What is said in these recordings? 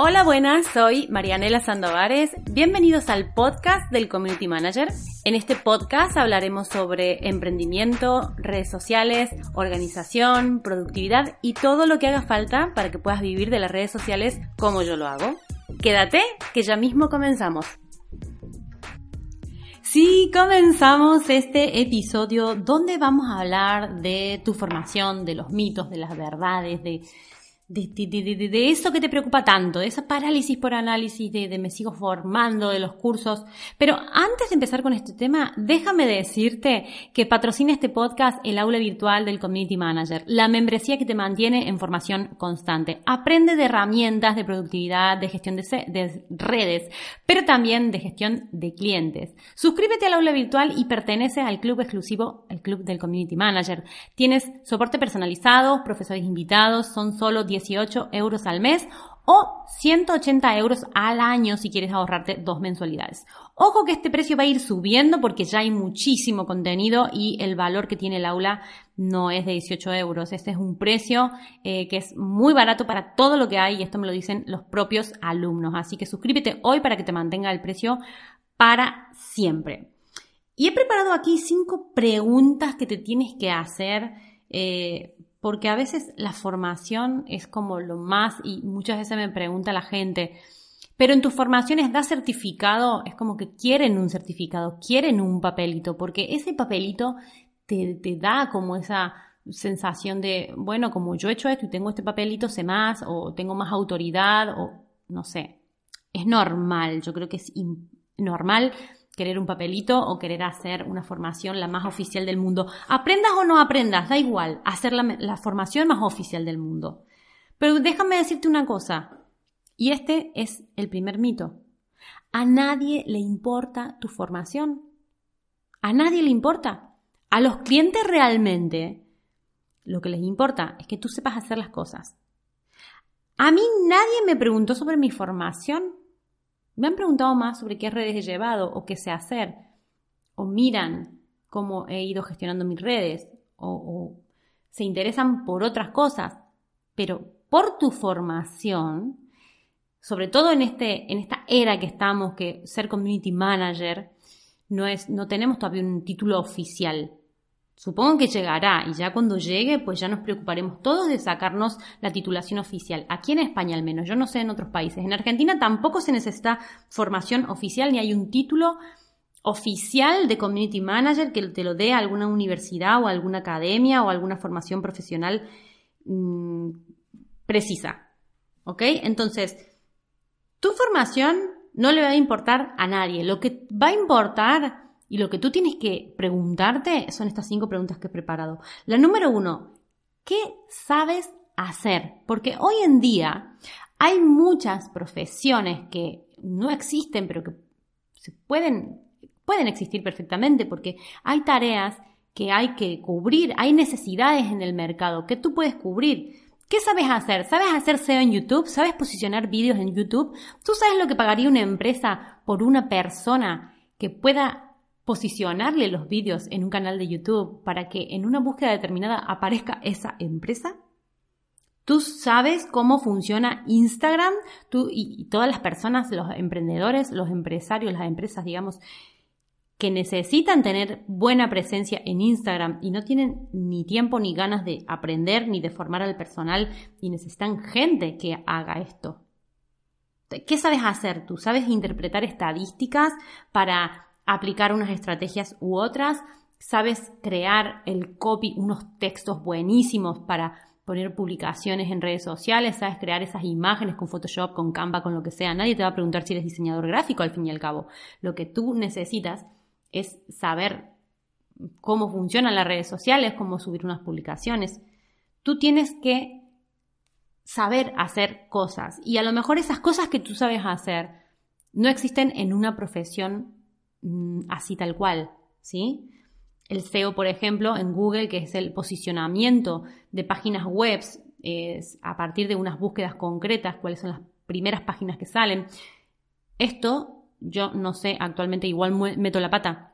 Hola, buenas, soy Marianela Sandovares. Bienvenidos al podcast del Community Manager. En este podcast hablaremos sobre emprendimiento, redes sociales, organización, productividad y todo lo que haga falta para que puedas vivir de las redes sociales como yo lo hago. Quédate, que ya mismo comenzamos. Sí, comenzamos este episodio donde vamos a hablar de tu formación, de los mitos, de las verdades, de de, eso que te preocupa tanto, de esa parálisis por análisis, de, me sigo formando, de los cursos. Pero antes de empezar con este tema, déjame decirte que patrocina este podcast el aula virtual del Community Manager, la membresía que te mantiene en formación constante. Aprende de herramientas de productividad, de gestión de, de redes, pero también de gestión de clientes. Suscríbete al aula virtual y pertenece al club exclusivo, el club del Community Manager. Tienes soporte personalizado, profesores invitados, son solo 10 18 euros al mes o 180 euros al año si quieres ahorrarte dos mensualidades. Ojo que este precio va a ir subiendo porque ya hay muchísimo contenido y el valor que tiene el aula no es de 18 euros. Este es un precio eh, que es muy barato para todo lo que hay y esto me lo dicen los propios alumnos. Así que suscríbete hoy para que te mantenga el precio para siempre. Y he preparado aquí cinco preguntas que te tienes que hacer eh, porque a veces la formación es como lo más, y muchas veces me pregunta la gente, pero en tus formaciones da certificado, es como que quieren un certificado, quieren un papelito, porque ese papelito te, te da como esa sensación de, bueno, como yo he hecho esto y tengo este papelito, sé más, o tengo más autoridad, o no sé. Es normal, yo creo que es normal querer un papelito o querer hacer una formación la más oficial del mundo. Aprendas o no aprendas, da igual, hacer la, formación más oficial del mundo. Pero déjame decirte una cosa, y este es el primer mito. A nadie le importa tu formación. A nadie le importa. A los clientes realmente lo que les importa es que tú sepas hacer las cosas. A mí nadie me preguntó sobre mi formación me han preguntado más sobre qué redes he llevado o qué sé hacer, o miran cómo he ido gestionando mis redes, o, se interesan por otras cosas, pero por tu formación, sobre todo en, este, en esta era que estamos, que ser community manager no, es, no tenemos todavía un título oficial. Supongo que llegará y ya cuando llegue, pues ya nos preocuparemos todos de sacarnos la titulación oficial. Aquí en España al menos, yo no sé en otros países. En Argentina tampoco se necesita formación oficial ni hay un título oficial de Community Manager que te lo dé alguna universidad o alguna academia o alguna formación profesional mm, precisa. ¿Ok? Entonces, tu formación no le va a importar a nadie. Lo que va a importar y lo que tú tienes que preguntarte son estas cinco preguntas que he preparado. La número uno, ¿qué sabes hacer? Porque hoy en día hay muchas profesiones que no existen, pero que pueden, pueden existir perfectamente porque hay tareas que hay que cubrir, hay necesidades en el mercado que tú puedes cubrir. ¿Qué sabes hacer? ¿Sabes hacer SEO en YouTube? ¿Sabes posicionar vídeos en YouTube? ¿Tú sabes lo que pagaría una empresa por una persona que pueda posicionarle los vídeos en un canal de YouTube para que en una búsqueda determinada aparezca esa empresa? Tú sabes cómo funciona Instagram, tú y, todas las personas, los emprendedores, los empresarios, las empresas, digamos, que necesitan tener buena presencia en Instagram y no tienen ni tiempo ni ganas de aprender ni de formar al personal y necesitan gente que haga esto. ¿Qué sabes hacer tú? ¿Sabes interpretar estadísticas para aplicar unas estrategias u otras, sabes crear el copy, unos textos buenísimos para poner publicaciones en redes sociales, sabes crear esas imágenes con Photoshop, con Canva, con lo que sea. Nadie te va a preguntar si eres diseñador gráfico al fin y al cabo. Lo que tú necesitas es saber cómo funcionan las redes sociales, cómo subir unas publicaciones. Tú tienes que saber hacer cosas. Y a lo mejor esas cosas que tú sabes hacer no existen en una profesión mm, así tal cual, ¿sí? El SEO, por ejemplo, en Google, que es el posicionamiento de páginas web a partir de unas búsquedas concretas, cuáles son las primeras páginas que salen. Esto, yo no sé, actualmente igual meto la pata,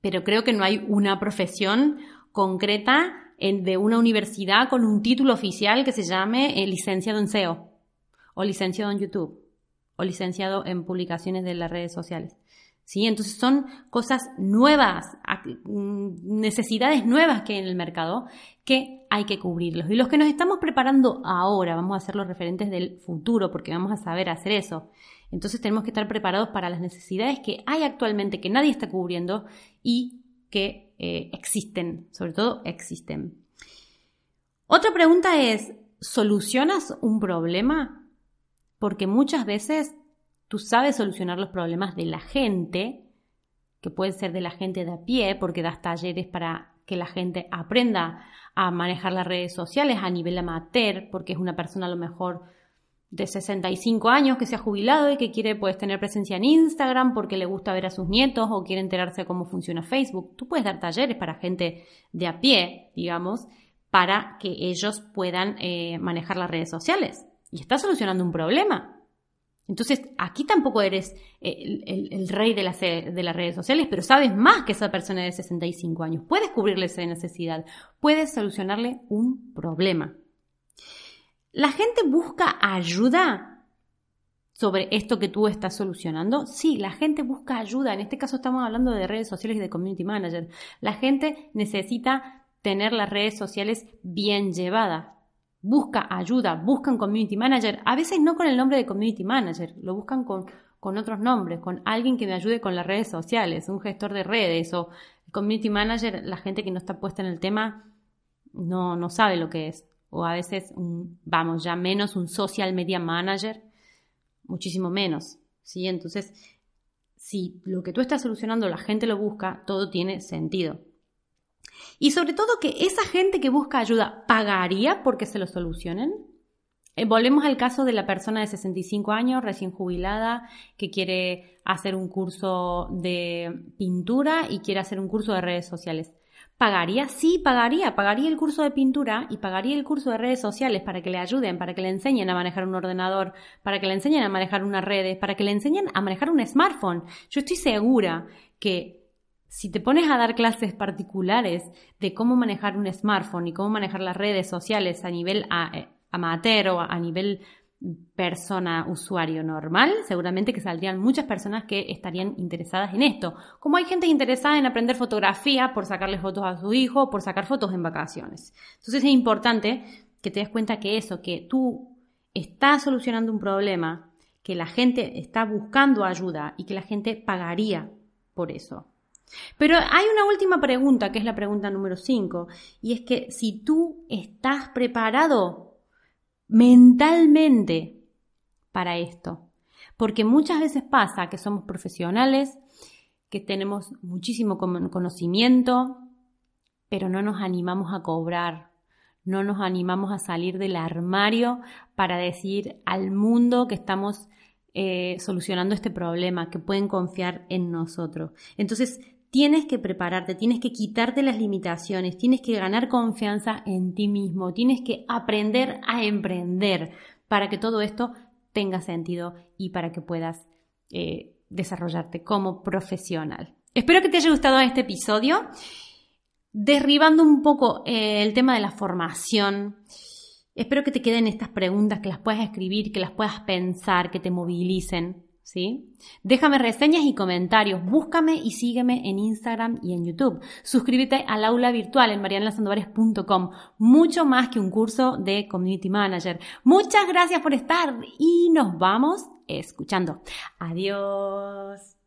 pero creo que no hay una profesión concreta de una universidad con un título oficial que se llame eh, licenciado en SEO o licenciado en YouTube o licenciado en publicaciones de las redes sociales. ¿Sí? Entonces son cosas nuevas, mm, necesidades nuevas que hay en el mercado que hay que cubrirlos. Y los que nos estamos preparando ahora, vamos a ser los referentes del futuro porque vamos a saber hacer eso. Entonces tenemos que estar preparados para las necesidades que hay actualmente, que nadie está cubriendo y que eh, existen, sobre todo existen. Otra pregunta es, ¿solucionas un problema? Porque muchas veces tú sabes solucionar los problemas de la gente, que puede ser de la gente de a pie, porque das talleres para que la gente aprenda a manejar las redes sociales a nivel amateur, porque es una persona a lo mejor de 65 años que se ha jubilado y que quiere pues tener presencia en Instagram porque le gusta ver a sus nietos o quiere enterarse de cómo funciona Facebook. Tú puedes dar talleres para gente de a pie, digamos, para que ellos puedan eh, manejar las redes sociales. Y estás solucionando un problema. Entonces, aquí tampoco eres el, rey de las, de las redes sociales, pero sabes más que esa persona de 65 años. Puedes cubrirle esa necesidad, puedes solucionarle un problema. ¿La gente busca ayuda sobre esto que tú estás solucionando? Sí, la gente busca ayuda. En este caso estamos hablando de redes sociales y de community manager. La gente necesita tener las redes sociales bien llevadas. Busca ayuda, buscan community manager. A veces no con el nombre de community manager, lo buscan con, con otros nombres, con alguien que me ayude con las redes sociales, un gestor de redes o community manager. La gente que no está puesta en el tema no, no sabe lo que es o a veces, vamos, ya menos un social media manager, muchísimo menos, ¿sí? Entonces, si lo que tú estás solucionando la gente lo busca, todo tiene sentido. Y sobre todo que esa gente que busca ayuda pagaría porque se lo solucionen. Eh, volvemos al caso de la persona de 65 años, recién jubilada, que quiere hacer un curso de pintura y quiere hacer un curso de redes sociales. ¿Pagaría? Sí, pagaría. Pagaría el curso de pintura y pagaría el curso de redes sociales para que le ayuden, para que le enseñen a manejar un ordenador, para que le enseñen a manejar unas redes, para que le enseñen a manejar un smartphone. Yo estoy segura que si te pones a dar clases particulares de cómo manejar un smartphone y cómo manejar las redes sociales a nivel eh, amateur o a nivel persona usuario normal, seguramente que saldrían muchas personas que estarían interesadas en esto. Como hay gente interesada en aprender fotografía por sacarle fotos a su hijo, por sacar fotos en vacaciones. Entonces es importante que te des cuenta que eso, que tú estás solucionando un problema, que la gente está buscando ayuda y que la gente pagaría por eso. Pero hay una última pregunta, que es la pregunta número 5, y es que si tú estás preparado mentalmente para esto. Porque muchas veces pasa que somos profesionales, que tenemos muchísimo conocimiento, pero no nos animamos a cobrar, no nos animamos a salir del armario para decir al mundo que estamos eh, solucionando este problema, que pueden confiar en nosotros. Entonces, tienes que prepararte, tienes que quitarte las limitaciones, tienes que ganar confianza en ti mismo, tienes que aprender a emprender para que todo esto tenga sentido y para que puedas eh, desarrollarte como profesional. Espero que te haya gustado este episodio, derribando un poco eh, el tema de la formación. Espero que te queden estas preguntas, que las puedas escribir, que las puedas pensar, que te movilicen. ¿Sí? Déjame reseñas y comentarios, búscame y sígueme en Instagram y en YouTube. Suscríbete al aula virtual en marianelasandovares.com, mucho más que un curso de Community Manager. Muchas gracias por estar y nos vamos escuchando. Adiós.